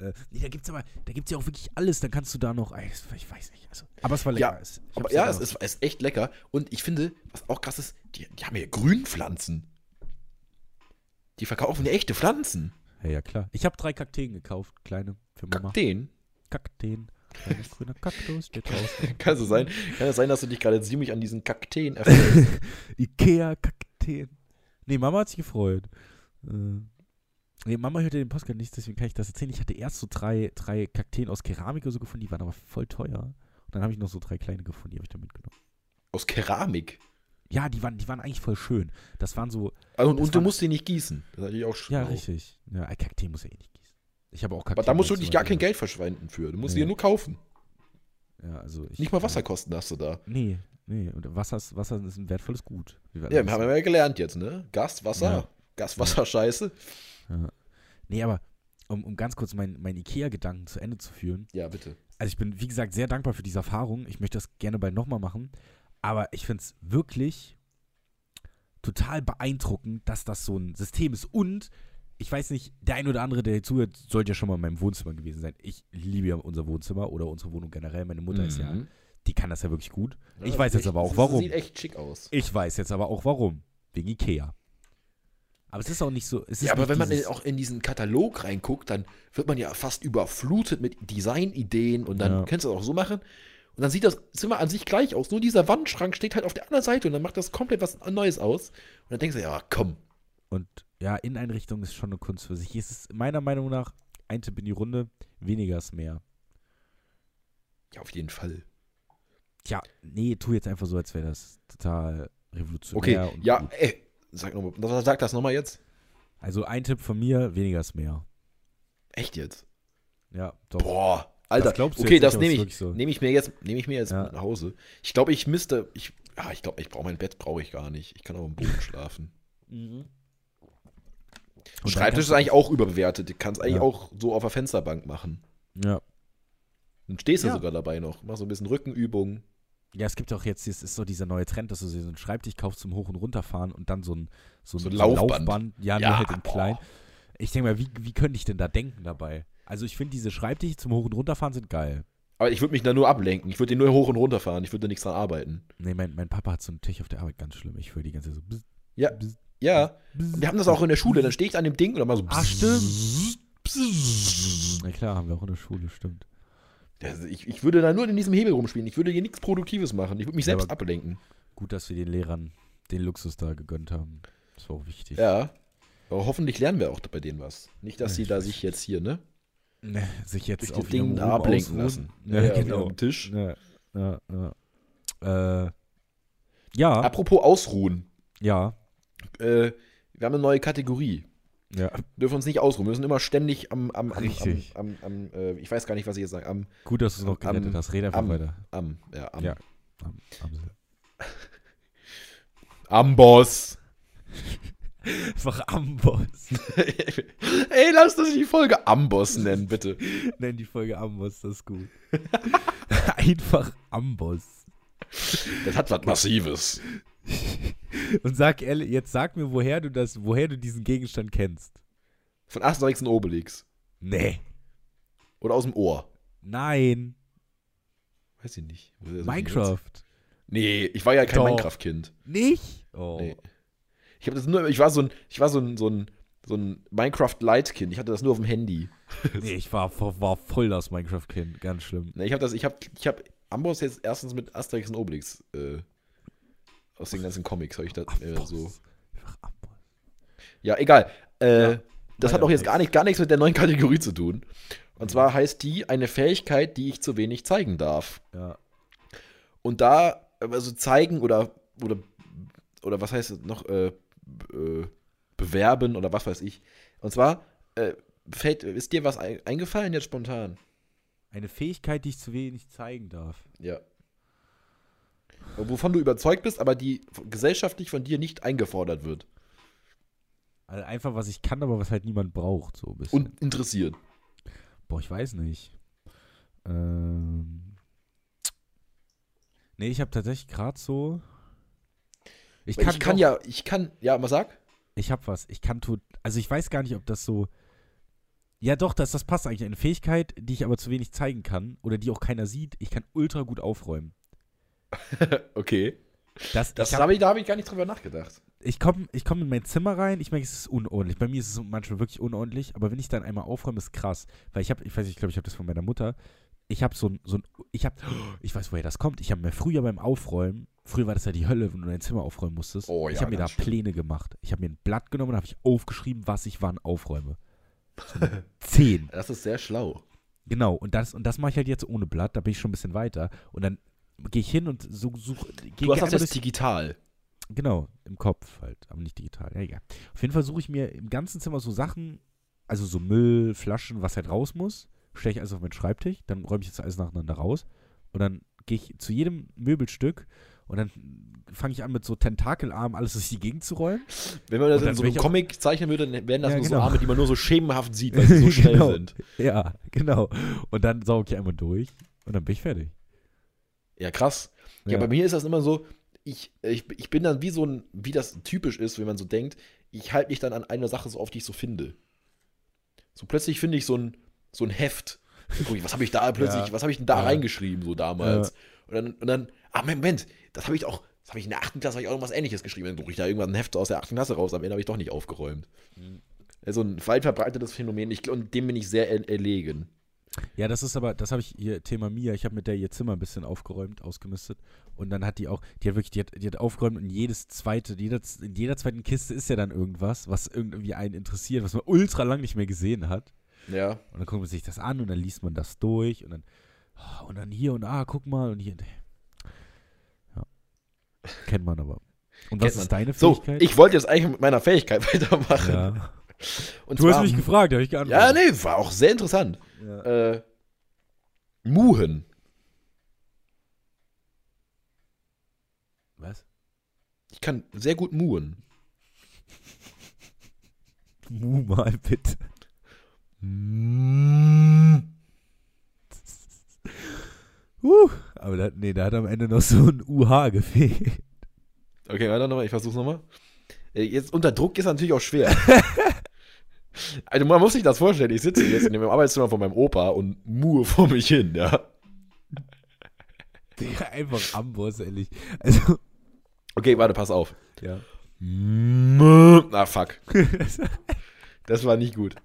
Speaker 1: Äh, nee, da gibt's aber, da gibt's ja auch wirklich alles. Dann kannst du da noch, ich weiß nicht. Also, aber es war lecker.
Speaker 2: Ja,
Speaker 1: Es-
Speaker 2: Aber ja, es ist, ist echt lecker. Und ich finde, was auch krass ist, die, die haben hier Grünpflanzen. Die verkaufen ja echte Pflanzen.
Speaker 1: Ja, ja, klar. Ich habe drei Kakteen gekauft, kleine, für Mama.
Speaker 2: Kakteen.
Speaker 1: Kakteen. Kleiner grüner Kaktus steht [LAUGHS] draußen.
Speaker 2: Kann es sein, kann es sein, dass du dich gerade ziemlich an diesen Kakteen erfährst? [LAUGHS]
Speaker 1: Ikea-Kakteen. Nee, Mama hat sich gefreut. Äh, nee, Mama hörte den Podcast nicht, deswegen kann ich das erzählen. Ich hatte erst so drei, drei Kakteen aus Keramik oder so gefunden, die waren aber voll teuer. Und dann habe ich noch so drei kleine gefunden, die habe ich dann mitgenommen.
Speaker 2: Aus Keramik.
Speaker 1: Ja, die waren, die waren eigentlich voll schön. Das waren so,
Speaker 2: Also, und, und du musst die nicht gießen. Das ist natürlich auch schlau.
Speaker 1: ja, richtig. Ja, ein Kakteen muss ja eh nicht gießen. Ich habe auch Kakteen.
Speaker 2: Aber da musst du wirklich gar kein Geld verschwenden für. Du musst
Speaker 1: Nee.
Speaker 2: die ja nur kaufen.
Speaker 1: Ja, also ich,
Speaker 2: Nicht mal Wasserkosten hast du da.
Speaker 1: Nee, nee. Und Wasser ist, Wasser ist ein wertvolles Gut. wir
Speaker 2: Ja, wir haben
Speaker 1: wissen.
Speaker 2: ja gelernt jetzt, ne? Gas, Wasser,
Speaker 1: Ja.
Speaker 2: Gas, Wasser, Scheiße.
Speaker 1: Ja. Nee, aber um, um ganz kurz meinen mein Ikea-Gedanken zu Ende zu führen.
Speaker 2: Ja, bitte.
Speaker 1: Also ich bin, wie gesagt, sehr dankbar für diese Erfahrung. Ich möchte das gerne bald nochmal machen. Aber ich finde es wirklich total beeindruckend, dass das so ein System ist. Und ich weiß nicht, der ein oder andere, der hier zuhört, sollte ja schon mal in meinem Wohnzimmer gewesen sein. Ich liebe ja unser Wohnzimmer oder unsere Wohnung generell. Meine Mutter ist ja,
Speaker 2: Mhm.
Speaker 1: die kann das ja wirklich gut. Ich
Speaker 2: Ja,
Speaker 1: weiß
Speaker 2: sieht
Speaker 1: jetzt aber auch warum.
Speaker 2: Sieht echt schick aus.
Speaker 1: Ich weiß jetzt aber auch warum. Wegen Ikea. Aber es ist auch nicht so.
Speaker 2: Ja, aber wenn man auch in diesen Katalog reinguckt, dann wird man ja fast überflutet mit Designideen und dann
Speaker 1: Ja.
Speaker 2: kannst du das auch so machen. Und dann sieht das Zimmer an sich gleich aus. Nur dieser Wandschrank steht halt auf der anderen Seite und dann macht das komplett was Neues aus. Und dann denkst du, ja, komm.
Speaker 1: Und ja, Inneneinrichtung ist schon eine Kunst für sich. Es ist meiner Meinung nach ein Tipp in die Runde, weniger ist mehr.
Speaker 2: Ja, auf jeden Fall.
Speaker 1: Tja, nee, tu jetzt einfach so, als wäre das total
Speaker 2: Okay,
Speaker 1: revolutionär. und
Speaker 2: ja,
Speaker 1: gut.
Speaker 2: ey, sag, noch mal, sag das nochmal jetzt.
Speaker 1: Also ein Tipp von mir, weniger ist mehr.
Speaker 2: Echt jetzt?
Speaker 1: Ja, doch.
Speaker 2: Boah, Alter.
Speaker 1: Das glaubst du
Speaker 2: okay, das nehme ich,
Speaker 1: so.
Speaker 2: nehm ich mir jetzt, nehme ich mir jetzt
Speaker 1: Ja.
Speaker 2: nach Hause. Ich glaube, ich müsste, ich, ja, ich glaube, ich brauche mein Bett, brauche ich gar nicht. Ich kann auch im Boden schlafen.
Speaker 1: Mhm.
Speaker 2: Schreibtisch ist eigentlich auch überbewertet. Du kannst eigentlich
Speaker 1: Ja.
Speaker 2: auch so auf der Fensterbank machen.
Speaker 1: Ja.
Speaker 2: Dann stehst du
Speaker 1: Ja.
Speaker 2: sogar dabei noch. Mach so ein bisschen Rückenübungen.
Speaker 1: Ja, es gibt auch jetzt, es ist so dieser neue Trend, dass du so einen Schreibtisch kaufst zum Hoch- und Runterfahren und dann so ein, so ein,
Speaker 2: So ein
Speaker 1: ein
Speaker 2: Laufband.
Speaker 1: Ja,
Speaker 2: Ja,
Speaker 1: nur halt in
Speaker 2: boah.
Speaker 1: klein. Ich denke mal, wie, wie könnte ich denn da denken dabei? Also ich finde, diese Schreibtische zum Hoch- und Runterfahren sind geil.
Speaker 2: Aber ich würde mich da nur ablenken. Ich würde den nur hoch und runter fahren. Ich würde da nichts dran arbeiten.
Speaker 1: Nee, mein, mein Papa hat so einen Tisch auf der Arbeit, ganz schlimm. Ich höre die ganze Zeit so. bzz,
Speaker 2: Ja.
Speaker 1: bzz,
Speaker 2: Ja,
Speaker 1: bzz.
Speaker 2: wir haben das auch in der Schule. Dann stehe ich an dem Ding und dann mal so.
Speaker 1: Stimmt.
Speaker 2: stimmt.
Speaker 1: Na klar, haben wir auch in der Schule, stimmt.
Speaker 2: Ich, ich würde da nur in diesem Hebel rumspielen. Ich würde hier nichts Produktives machen. Ich würde mich
Speaker 1: Ja,
Speaker 2: selbst ablenken.
Speaker 1: Gut, dass wir den Lehrern den Luxus da gegönnt haben. Das war auch wichtig.
Speaker 2: Ja. Aber hoffentlich lernen wir auch bei denen was. Nicht, dass
Speaker 1: Ja,
Speaker 2: sie da sich jetzt hier, ne?
Speaker 1: Ne, sich jetzt
Speaker 2: Durch
Speaker 1: auf
Speaker 2: das Ding
Speaker 1: ihrem Ruhm
Speaker 2: ablenken lassen.
Speaker 1: Ja,
Speaker 2: Ja,
Speaker 1: genau.
Speaker 2: Am Tisch.
Speaker 1: Ja, ja, ja. Äh, ja,
Speaker 2: Apropos ausruhen.
Speaker 1: ja,
Speaker 2: Äh, wir haben eine neue Kategorie.
Speaker 1: Ja.
Speaker 2: Wir dürfen uns nicht ausruhen. Wir müssen immer ständig am, am, am,
Speaker 1: Richtig.
Speaker 2: am, am, am äh, ich weiß gar nicht, was ich jetzt sage, am,
Speaker 1: Gut, dass du es noch gerettet hast. Red einfach
Speaker 2: am-
Speaker 1: weiter.
Speaker 2: am, ja, am,
Speaker 1: Ja. Am, am, [LAUGHS]
Speaker 2: Amboss. [LAUGHS]
Speaker 1: einfach Amboss. [LAUGHS]
Speaker 2: Ey, lass das die Folge Amboss nennen, bitte.
Speaker 1: Nenn die Folge Amboss, das ist gut. einfach Amboss.
Speaker 2: Das hat was Massives.
Speaker 1: Und sag ehrlich, jetzt sag mir, woher du das, woher du diesen Gegenstand kennst.
Speaker 2: Von Asterix und Obelix.
Speaker 1: Nee.
Speaker 2: Oder aus dem Ohr.
Speaker 1: Nein.
Speaker 2: Weiß ich nicht.
Speaker 1: Minecraft.
Speaker 2: Nee, ich war ja kein
Speaker 1: Doch.
Speaker 2: Minecraft-Kind.
Speaker 1: Nicht? Oh.
Speaker 2: Nee. Ich habe das nur, ich war so ein, ich war so ein, so ein, so ein Minecraft-Light-Kind. Ich hatte das nur auf dem Handy. [LAUGHS]
Speaker 1: Nee, ich war, war voll das Minecraft-Kind. Ganz schlimm.
Speaker 2: Nee, ich habe das, ich habe, ich habe Amboss jetzt erstens mit Asterix und Obelix äh, aus den ganzen Comics habe ich das äh, so. Ja, egal. Äh,
Speaker 1: Ja,
Speaker 2: das hat auch jetzt gar, nicht, gar nichts mit der neuen [LAUGHS] Kategorie zu tun. Und zwar heißt die eine Fähigkeit, die ich zu wenig zeigen darf.
Speaker 1: Ja.
Speaker 2: Und da, also zeigen oder, oder, oder was heißt es noch, äh, äh, bewerben oder was weiß ich. Und zwar, äh, fällt, ist dir was ein, eingefallen jetzt spontan?
Speaker 1: Eine Fähigkeit, die ich zu wenig zeigen darf.
Speaker 2: Ja. Wovon du überzeugt bist, aber die gesellschaftlich von dir nicht eingefordert wird
Speaker 1: Also einfach, was ich kann, aber was halt niemand braucht. So ein bisschen.
Speaker 2: und interessiert.
Speaker 1: Boah, ich weiß nicht. Ähm. Nee, ich habe tatsächlich gerade so. Ich kann,
Speaker 2: ich kann
Speaker 1: doch-
Speaker 2: ja, ich kann, ja, mal sag.
Speaker 1: Ich hab was. Ich kann tut. Also ich weiß gar nicht, ob das so. Ja, doch, das, das passt eigentlich. Eine Fähigkeit, die ich aber zu wenig zeigen kann oder die auch keiner sieht. Ich kann ultra gut aufräumen. [LAUGHS]
Speaker 2: Okay.
Speaker 1: Das,
Speaker 2: Das
Speaker 1: ich hab-
Speaker 2: habe ich, da habe ich gar nicht drüber nachgedacht.
Speaker 1: ich komme ich komm in mein Zimmer rein, ich merke, es ist unordentlich. Bei mir ist es manchmal wirklich unordentlich, aber wenn ich dann einmal aufräume, ist krass. Weil ich habe, ich weiß nicht, ich glaube, ich habe das von meiner Mutter. Ich habe so ein, so ein, ich habe, [GASPS] ich weiß, woher das kommt. Ich habe mir früher beim Aufräumen, früher war das ja die Hölle, wenn du dein Zimmer aufräumen musstest.
Speaker 2: Oh
Speaker 1: ich
Speaker 2: ja,
Speaker 1: habe mir da
Speaker 2: schlimm.
Speaker 1: Pläne gemacht. Ich habe mir ein Blatt genommen und habe ich aufgeschrieben, was ich wann aufräume. So [LAUGHS] Zehn.
Speaker 2: Das ist sehr schlau.
Speaker 1: Genau, und das, und das mache ich halt jetzt ohne Blatt, da bin ich schon ein bisschen weiter. Und dann gehe ich hin und so, suche.
Speaker 2: Du hast das jetzt digital.
Speaker 1: Genau, im Kopf halt, aber nicht digital. Ja, egal. Auf jeden Fall suche ich mir im ganzen Zimmer so Sachen, also so Müll, Flaschen, was halt raus muss, stelle ich alles auf meinen Schreibtisch, dann räume ich das alles nacheinander raus und dann gehe ich zu jedem Möbelstück und dann fange ich an mit so Tentakelarmen alles durch die Gegend zu räumen.
Speaker 2: Wenn man das in so einem Comic zeichnen würde, dann wären das
Speaker 1: Ja,
Speaker 2: nur
Speaker 1: genau.
Speaker 2: so Arme, die man nur so schemenhaft sieht, [LAUGHS] weil sie so schnell
Speaker 1: Genau.
Speaker 2: sind.
Speaker 1: Ja, genau. Und dann sauge ich einmal durch und dann bin ich fertig.
Speaker 2: Ja, krass. Ja, bei mir ist das immer so, ich, ich, ich bin dann wie so ein, wie das typisch ist, wenn man so denkt, ich halte mich dann an eine Sache so auf, die ich so finde. So plötzlich finde ich so ein, so ein Heft. Guck ich, was habe ich da plötzlich,
Speaker 1: Ja.
Speaker 2: was habe ich denn da
Speaker 1: Ja.
Speaker 2: reingeschrieben, so damals? Und dann, und dann, ah, Moment, das habe ich auch, das habe ich in der 8. Klasse hab ich auch irgendwas ähnliches geschrieben. Dann suche ich da irgendwann ein Heft aus der 8. Klasse raus, am Ende habe ich doch nicht aufgeräumt.
Speaker 1: Mhm.
Speaker 2: Ja, so ein weit verbreitetes Phänomen, ich, und dem bin ich sehr er erlegen.
Speaker 1: Ja, das ist aber, das habe ich hier, Thema Mia, ich habe mit der ihr Zimmer ein bisschen aufgeräumt, ausgemistet. Und dann hat die auch, die hat wirklich, die hat, die hat aufgeräumt und jedes zweite, jeder, in jeder zweiten Kiste ist ja dann irgendwas, was irgendwie einen interessiert, was man ultra lang nicht mehr gesehen hat.
Speaker 2: Ja.
Speaker 1: Und dann guckt man sich das an und dann liest man das durch und dann, oh, und dann hier und ah, guck mal und hier. Ja. Kennt man aber. Und was ist deine
Speaker 2: So,
Speaker 1: Fähigkeit?
Speaker 2: ich wollte jetzt eigentlich mit meiner Fähigkeit [LAUGHS] weitermachen.
Speaker 1: ja.
Speaker 2: Und
Speaker 1: Du hast
Speaker 2: zwar-
Speaker 1: mich gefragt, habe ich
Speaker 2: Ja,
Speaker 1: geantwortet.
Speaker 2: nee, war auch sehr interessant.
Speaker 1: Ja.
Speaker 2: Äh, Muhen.
Speaker 1: Was?
Speaker 2: Ich kann sehr gut muhen.
Speaker 1: Mu mal bitte. Uh, aber da, nee, da hat am Ende noch so ein UH gefehlt.
Speaker 2: Okay, warte nochmal, ich versuch's nochmal. Äh, Jetzt unter Druck ist natürlich auch schwer. [LAUGHS] also man muss sich das vorstellen, ich sitze jetzt in dem Arbeitszimmer von meinem Opa und muhe vor mich hin, ja.
Speaker 1: Digga, einfach Amboss, ehrlich. Also,
Speaker 2: Okay, warte, pass auf.
Speaker 1: ja.
Speaker 2: Ah, fuck. Das war nicht gut.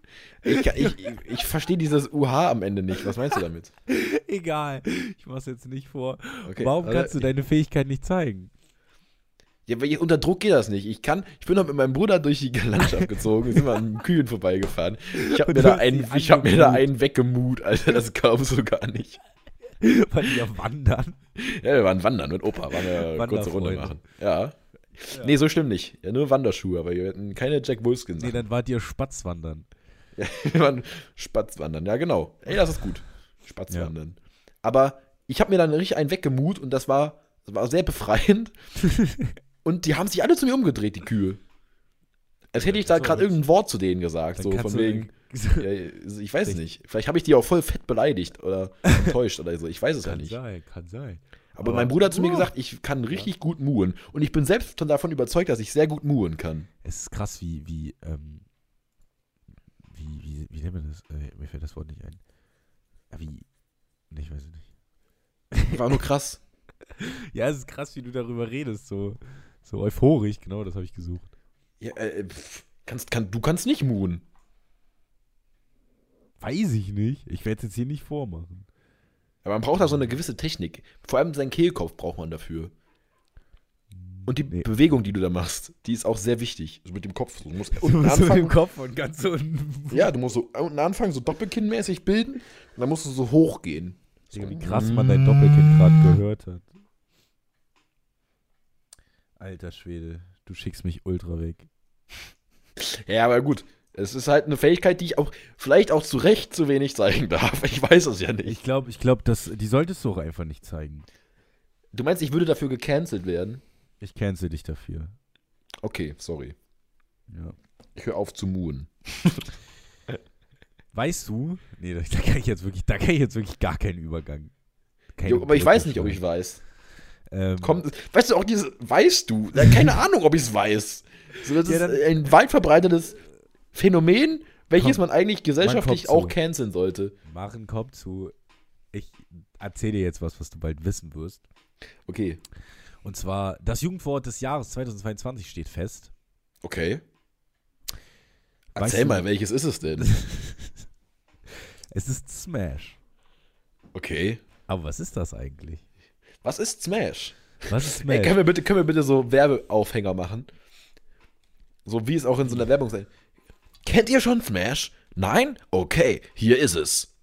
Speaker 2: Ich, ich, ich, verstehe dieses UH am Ende nicht. Was meinst du damit? [LAUGHS]
Speaker 1: Egal, ich mach's jetzt nicht vor.
Speaker 2: Okay,
Speaker 1: Warum
Speaker 2: warte.
Speaker 1: kannst du deine Fähigkeit nicht zeigen?
Speaker 2: Ja, weil unter Druck geht das nicht. Ich kann, ich bin noch mit meinem Bruder durch die Landschaft gezogen, wir sind mal an Kühen vorbeigefahren. Ich habe mir, da einen, ich hab mir da einen weggemut, Alter, das glaubst du gar nicht.
Speaker 1: Weil die ja wandern.
Speaker 2: Ja, wir waren wandern mit Opa, waren wir eine kurze Runde machen. Ja. Nee, so stimmt nicht. Ja, nur Wanderschuhe, aber wir hatten keine Jack Wolfskin.
Speaker 1: Nee, dann wart ihr Spatzwandern. [LAUGHS]
Speaker 2: Ja, wir waren Spatzwandern, ja genau. Ey, das ist gut. Spatzwandern. Aber ich habe mir dann richtig einen weggemut und das war, das war sehr befreiend. [LAUGHS] und die haben sich alle zu mir umgedreht, die Kühe. Als hätte ich da gerade irgendein Wort zu denen gesagt.
Speaker 1: Dann
Speaker 2: So von wegen. Ja, ich weiß es nicht. Vielleicht habe ich die auch voll fett beleidigt oder enttäuscht oder so. Ich weiß es ja
Speaker 1: Kann
Speaker 2: nicht.
Speaker 1: sein, kann sein.
Speaker 2: Aber,
Speaker 1: Aber-
Speaker 2: mein Bruder hat zu mir gesagt, ich kann richtig gut muhen. Und ich bin selbst schon davon überzeugt, dass ich sehr gut muhen kann.
Speaker 1: Es ist krass, wie, wie, ähm, wie, wie, wie nennt man das? Äh, mir fällt das Wort nicht ein. Ja, wie, nee, ich weiß es nicht.
Speaker 2: War nur krass. [LAUGHS]
Speaker 1: Ja, es ist krass, wie du darüber redest, so, so euphorisch, genau, das habe ich gesucht.
Speaker 2: Ja, äh, pff, kannst, kann, du kannst nicht muhen.
Speaker 1: Weiß ich nicht. Ich werde es jetzt hier nicht vormachen.
Speaker 2: Aber man braucht da so eine gewisse Technik. Vor allem seinen Kehlkopf braucht man dafür. Und die
Speaker 1: Nee.
Speaker 2: Bewegung, die du da machst, die ist auch sehr wichtig. Also mit dem Kopf. Du musst [LAUGHS]
Speaker 1: So,
Speaker 2: unten
Speaker 1: so
Speaker 2: anfangen.
Speaker 1: im Kopf und ganz unten.
Speaker 2: Ja, du musst so unten anfangen, so doppelkinnmäßig bilden. Und dann musst du so hochgehen. So.
Speaker 1: Wie krass man dein Doppelkind gerade gehört hat. Alter Schwede, du schickst mich ultra weg.
Speaker 2: Ja, aber gut. Es ist halt eine Fähigkeit, die ich auch vielleicht auch zu Recht zu wenig zeigen [LAUGHS] darf. Ich weiß es ja nicht.
Speaker 1: Ich glaube, ich glaube, die solltest du auch einfach nicht zeigen.
Speaker 2: Du meinst, ich würde dafür gecancelt werden?
Speaker 1: Ich cancel dich dafür.
Speaker 2: Okay, sorry.
Speaker 1: Ja.
Speaker 2: Ich höre auf zu muhen. [LAUGHS]
Speaker 1: Weißt du? Nee, da, da kann ich jetzt wirklich, da kann ich jetzt wirklich gar keinen Übergang. Keinen
Speaker 2: Jo, aber ich weiß nicht, ob ich weiß.
Speaker 1: Ähm,
Speaker 2: Kommt, weißt du, auch diese, weißt du? Keine [LAUGHS] Ahnung, ob ich es weiß. So, das
Speaker 1: Ja,
Speaker 2: ist ein weit verbreitetes Phänomen, welches
Speaker 1: Komm,
Speaker 2: man eigentlich gesellschaftlich auch
Speaker 1: zu.
Speaker 2: canceln sollte.
Speaker 1: Machen kommt zu. Ich erzähle dir jetzt was, was du bald wissen wirst.
Speaker 2: Okay,
Speaker 1: Und zwar, das Jugendwort des Jahres 2022 steht fest.
Speaker 2: okay.
Speaker 1: Weißt
Speaker 2: Erzähl
Speaker 1: du-
Speaker 2: mal, welches ist es denn? [LAUGHS]
Speaker 1: Es ist Smash.
Speaker 2: Okay.
Speaker 1: Aber was ist das eigentlich?
Speaker 2: Was ist Smash?
Speaker 1: Was ist
Speaker 2: Ey, [LAUGHS]
Speaker 1: Smash?
Speaker 2: können, wir bitte, können wir bitte so Werbeaufhänger machen? So wie es auch in so einer Werbung sein. Kennt ihr schon Smash? Nein? Okay, hier ist es.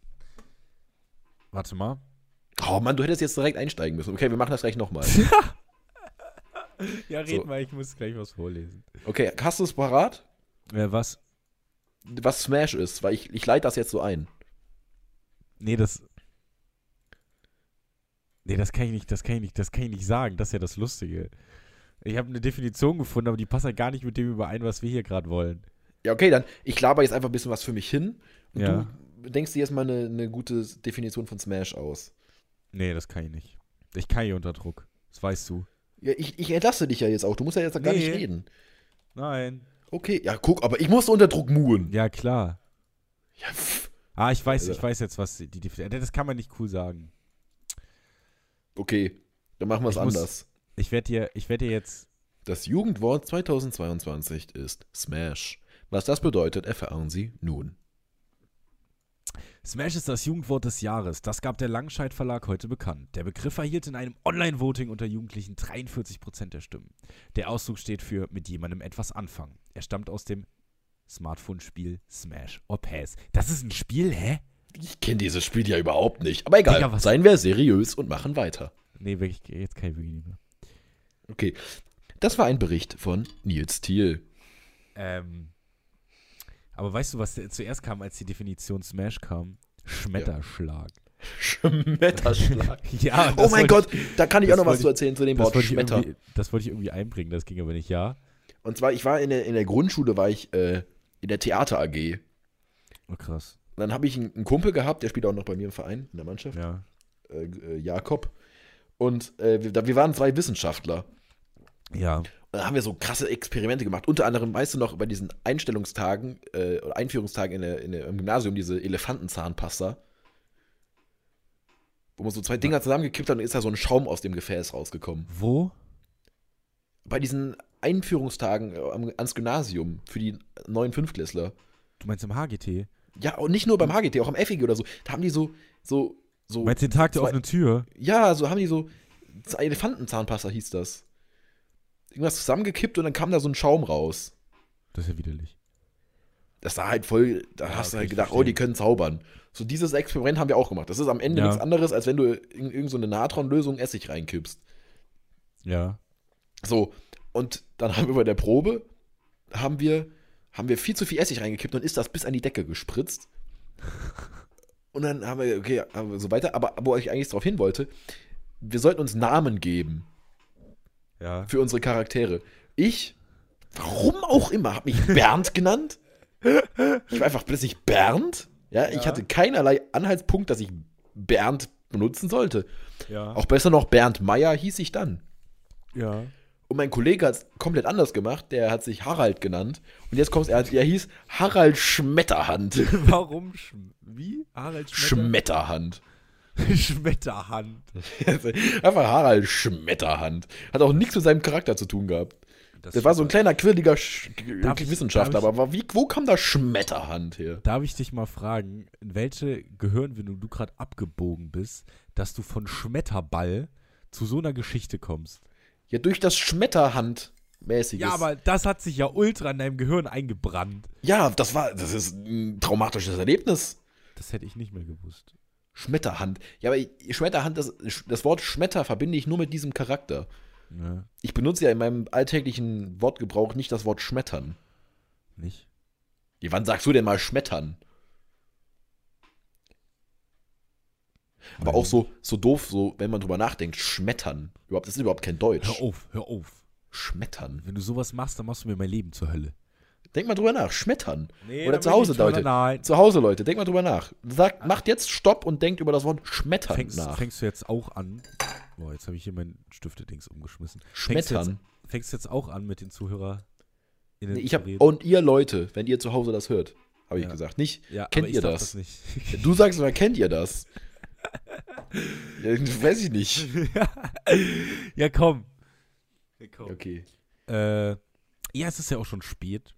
Speaker 1: Warte mal.
Speaker 2: Oh Mann, du hättest jetzt direkt einsteigen müssen. Okay, wir machen das gleich nochmal. [LAUGHS]
Speaker 1: Ja,
Speaker 2: red
Speaker 1: mal, ich muss gleich was vorlesen.
Speaker 2: Okay, hast du es parat?
Speaker 1: Äh, was?
Speaker 2: Was Smash ist? Weil ich, ich leite das jetzt so ein.
Speaker 1: Nee, das. Nee, das kann ich nicht, das kann ich nicht, das kann ich nicht sagen. Das ist ja das Lustige. Ich habe eine Definition gefunden, aber die passt ja gar nicht mit dem überein, was wir hier gerade wollen.
Speaker 2: Ja, okay, dann ich laber jetzt einfach ein bisschen was für mich hin. Und
Speaker 1: Ja.
Speaker 2: du denkst dir jetzt mal eine, eine gute Definition von Smash aus.
Speaker 1: Nee, das kann ich nicht. Ich kann hier unter Druck. Das weißt du.
Speaker 2: Ja, ich, ich entlasse dich ja jetzt auch. Du musst ja jetzt gar nicht
Speaker 1: Nee.
Speaker 2: reden.
Speaker 1: Nein.
Speaker 2: Okay, ja, guck, aber ich musste unter Druck muhen.
Speaker 1: Ja, klar.
Speaker 2: Ja, pff.
Speaker 1: Ah, ich weiß,
Speaker 2: Also-
Speaker 1: ich weiß jetzt, was die Definition. Das kann man nicht cool sagen.
Speaker 2: Okay, dann machen wir es anders.
Speaker 1: Ich werde dir, ich werde dir jetzt.
Speaker 2: Das Jugendwort 2022 ist Smash. Was das bedeutet, erfahren Sie nun.
Speaker 1: Smash ist das Jugendwort des Jahres. Das gab der Langscheid Verlag heute bekannt. Der Begriff erhielt in einem Online-Voting unter Jugendlichen 43% der Stimmen. Der Ausdruck steht für mit jemandem etwas anfangen. Er stammt aus dem Smartphone-Spiel Smash or Pass. Das ist ein Spiel, hä?
Speaker 2: Ich kenne dieses Spiel ja überhaupt nicht. Aber egal,
Speaker 1: Digga,
Speaker 2: seien wir seriös und machen weiter.
Speaker 1: Nee, wirklich, jetzt kann ich wirklich nicht mehr.
Speaker 2: Okay, das war ein Bericht von Nils Thiel.
Speaker 1: Ähm, aber weißt du, was zuerst kam, als die Definition Smash kam? Schmetterschlag.
Speaker 2: Schmetterschlag. [LAUGHS]
Speaker 1: Ja,
Speaker 2: oh mein Gott, da kann ich auch noch was
Speaker 1: wollte
Speaker 2: zu erzählen zu dem Wort
Speaker 1: ich
Speaker 2: Schmetter.
Speaker 1: das wollte ich irgendwie einbringen, das ging aber nicht, ja.
Speaker 2: Und zwar, ich war in der, in der Grundschule, war ich äh, in der Theater AG.
Speaker 1: Oh, krass.
Speaker 2: Dann habe ich einen, einen Kumpel gehabt, der spielt auch noch bei mir im Verein, in der Mannschaft,
Speaker 1: Ja.
Speaker 2: äh, äh, Jakob. Und äh, wir, wir waren zwei Wissenschaftler.
Speaker 1: Ja.
Speaker 2: Und da haben wir so krasse Experimente gemacht. Unter anderem, weißt du noch, bei diesen Einstellungstagen äh, oder Einführungstagen in der, in der, im Gymnasium, diese Elefantenzahnpasta. Wo man so zwei Dinger zusammengekippt hat und ist da so ein Schaum aus dem Gefäß rausgekommen.
Speaker 1: Wo?
Speaker 2: Bei diesen Einführungstagen äh, ans Gymnasium für die neuen Fünftklässler.
Speaker 1: Du meinst im HGT?
Speaker 2: Ja, und nicht nur beim HGT, auch am FIG oder so. Da haben die so, so, so.
Speaker 1: Du meinst den Tag der offenen Tür?
Speaker 2: Ja, so haben die so. Elefantenzahnpasta hieß das. Irgendwas zusammengekippt und dann kam da so ein Schaum raus.
Speaker 1: Das ist ja widerlich.
Speaker 2: Das sah halt voll, da
Speaker 1: Ja,
Speaker 2: hast du halt gedacht, oh, die können zaubern. So dieses Experiment haben wir auch gemacht. Das ist am Ende
Speaker 1: Ja.
Speaker 2: nichts anderes, als wenn du in irgendeine so Natronlösung Essig reinkippst.
Speaker 1: Ja.
Speaker 2: So, und dann haben wir bei der Probe, haben wir, haben wir viel zu viel Essig reingekippt und ist das bis an die Decke gespritzt. Und dann haben wir, okay, haben wir so weiter, aber wo ich eigentlich darauf hin wollte, wir sollten uns Namen geben
Speaker 1: Ja.
Speaker 2: für unsere Charaktere. Ich, warum auch immer, habe mich [LAUGHS] Bernd genannt. Ich war einfach plötzlich Bernd. Ja, ich
Speaker 1: Ja.
Speaker 2: hatte keinerlei Anhaltspunkt, dass ich Bernd benutzen sollte.
Speaker 1: Ja.
Speaker 2: Auch besser noch Bernd Meier hieß ich dann.
Speaker 1: ja.
Speaker 2: Und mein Kollege hat es komplett anders gemacht. Der hat sich Harald genannt. Und jetzt kommt's, er, hat- er hieß Harald Schmetterhand. [LAUGHS]
Speaker 1: Warum? Schm wie? Harald
Speaker 2: Schmetterhand. [LAUGHS]
Speaker 1: Schmetterhand.
Speaker 2: Einfach Harald Schmetterhand. Hat auch nichts mit seinem Charakter zu tun gehabt.
Speaker 1: Das
Speaker 2: Der war so ein kleiner, quirliger Sch
Speaker 1: Darf
Speaker 2: Wissenschaftler,
Speaker 1: ich-
Speaker 2: aber wie, wo kam da Schmetterhand her?
Speaker 1: Darf ich dich mal fragen, in welche Gehirnwindung du gerade abgebogen bist, dass du von Schmetterball zu so einer Geschichte kommst?
Speaker 2: Ja, durch das Schmetterhand-mäßiges.
Speaker 1: Ja, aber das hat sich ja ultra in deinem Gehirn eingebrannt.
Speaker 2: Ja, das war, das ist ein traumatisches Erlebnis.
Speaker 1: Das hätte ich nicht mehr gewusst.
Speaker 2: Schmetterhand. Ja, aber Schmetterhand, das, das Wort Schmetter verbinde ich nur mit diesem Charakter.
Speaker 1: Ja,
Speaker 2: Ich benutze ja in meinem alltäglichen Wortgebrauch nicht das Wort schmettern.
Speaker 1: nicht?
Speaker 2: Ja, wann sagst du denn mal schmettern? Aber auch so, so doof, so, wenn man drüber nachdenkt, schmettern. Überhaupt, das ist überhaupt kein Deutsch.
Speaker 1: Hör auf, hör auf.
Speaker 2: Schmettern.
Speaker 1: Wenn du sowas machst, dann machst du mir mein Leben zur Hölle.
Speaker 2: Denk mal drüber nach, schmettern.
Speaker 1: Nee,
Speaker 2: Oder zu Hause, Leute.
Speaker 1: Nein.
Speaker 2: Zu Hause, Leute, denk mal drüber nach. Sagt, macht jetzt Stopp und denkt über das Wort schmettern
Speaker 1: Fängst,
Speaker 2: nach.
Speaker 1: fängst du jetzt auch an? Boah, jetzt habe ich hier mein Stifte-Dings umgeschmissen. Fängst
Speaker 2: Schmettern.
Speaker 1: Jetzt, fängst du jetzt auch an mit den ZuhörerInnen
Speaker 2: Nee, ich hab, und ihr Leute, wenn ihr zu Hause das hört, habe ich
Speaker 1: Ja.
Speaker 2: gesagt. Nicht,
Speaker 1: ja,
Speaker 2: kennt ihr das?
Speaker 1: nicht.
Speaker 2: du sagst immer, kennt ihr das? Ja, weiß ich nicht. [LAUGHS]
Speaker 1: ja, komm. Ja, komm.
Speaker 2: Okay.
Speaker 1: Äh, ja, es ist ja auch schon spät.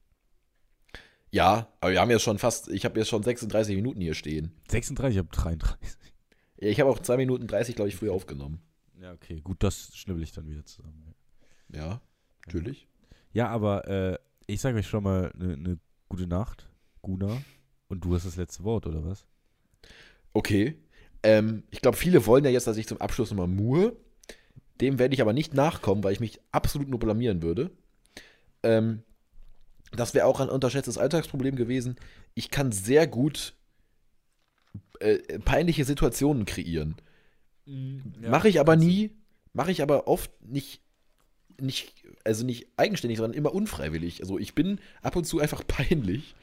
Speaker 2: Ja, aber wir haben jetzt schon fast, ich habe jetzt schon 36 Minuten hier stehen.
Speaker 1: 36, ich habe 33.
Speaker 2: Ja, ich habe auch 2 Minuten 30, glaube ich, früher aufgenommen.
Speaker 1: Ja, okay, gut, das schnibbel ich dann wieder zusammen.
Speaker 2: Ja, natürlich.
Speaker 1: Ja, aber äh, ich sage euch schon mal eine ne gute Nacht, Guna. Und du hast das letzte Wort, oder was?
Speaker 2: Okay. Ähm, ich glaube, viele wollen ja jetzt, dass ich zum Abschluss nochmal murre. Dem werde ich aber nicht nachkommen, weil ich mich absolut nur blamieren würde. Ähm, das wäre auch ein unterschätztes Alltagsproblem gewesen. Ich kann sehr gut äh, peinliche Situationen kreieren. mache ich aber nie, mache ich aber oft nicht, nicht, also nicht eigenständig, sondern immer unfreiwillig. Also ich bin ab und zu einfach peinlich.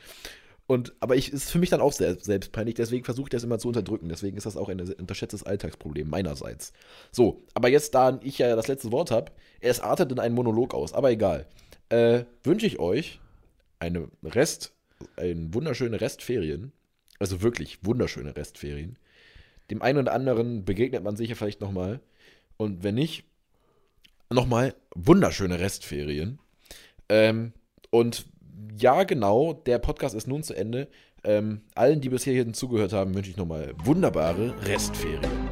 Speaker 2: Und, aber ich ist für mich dann auch selbst, selbst peinlich, deswegen versuche ich das immer zu unterdrücken. Deswegen ist das auch ein unterschätztes Alltagsproblem meinerseits. So, aber jetzt, da ich ja das letzte Wort habe, es artet in einen Monolog aus, aber egal. Äh, wünsche ich euch eine Rest, eine wunderschöne Restferien. Also wirklich wunderschöne Restferien. Dem einen oder anderen begegnet man sicher vielleicht nochmal. Und wenn nicht, nochmal wunderschöne Restferien. Ähm, und ja, genau, der Podcast ist nun zu Ende. Ähm, allen, die bisher hier zugehört haben, wünsche ich nochmal wunderbare Restferien.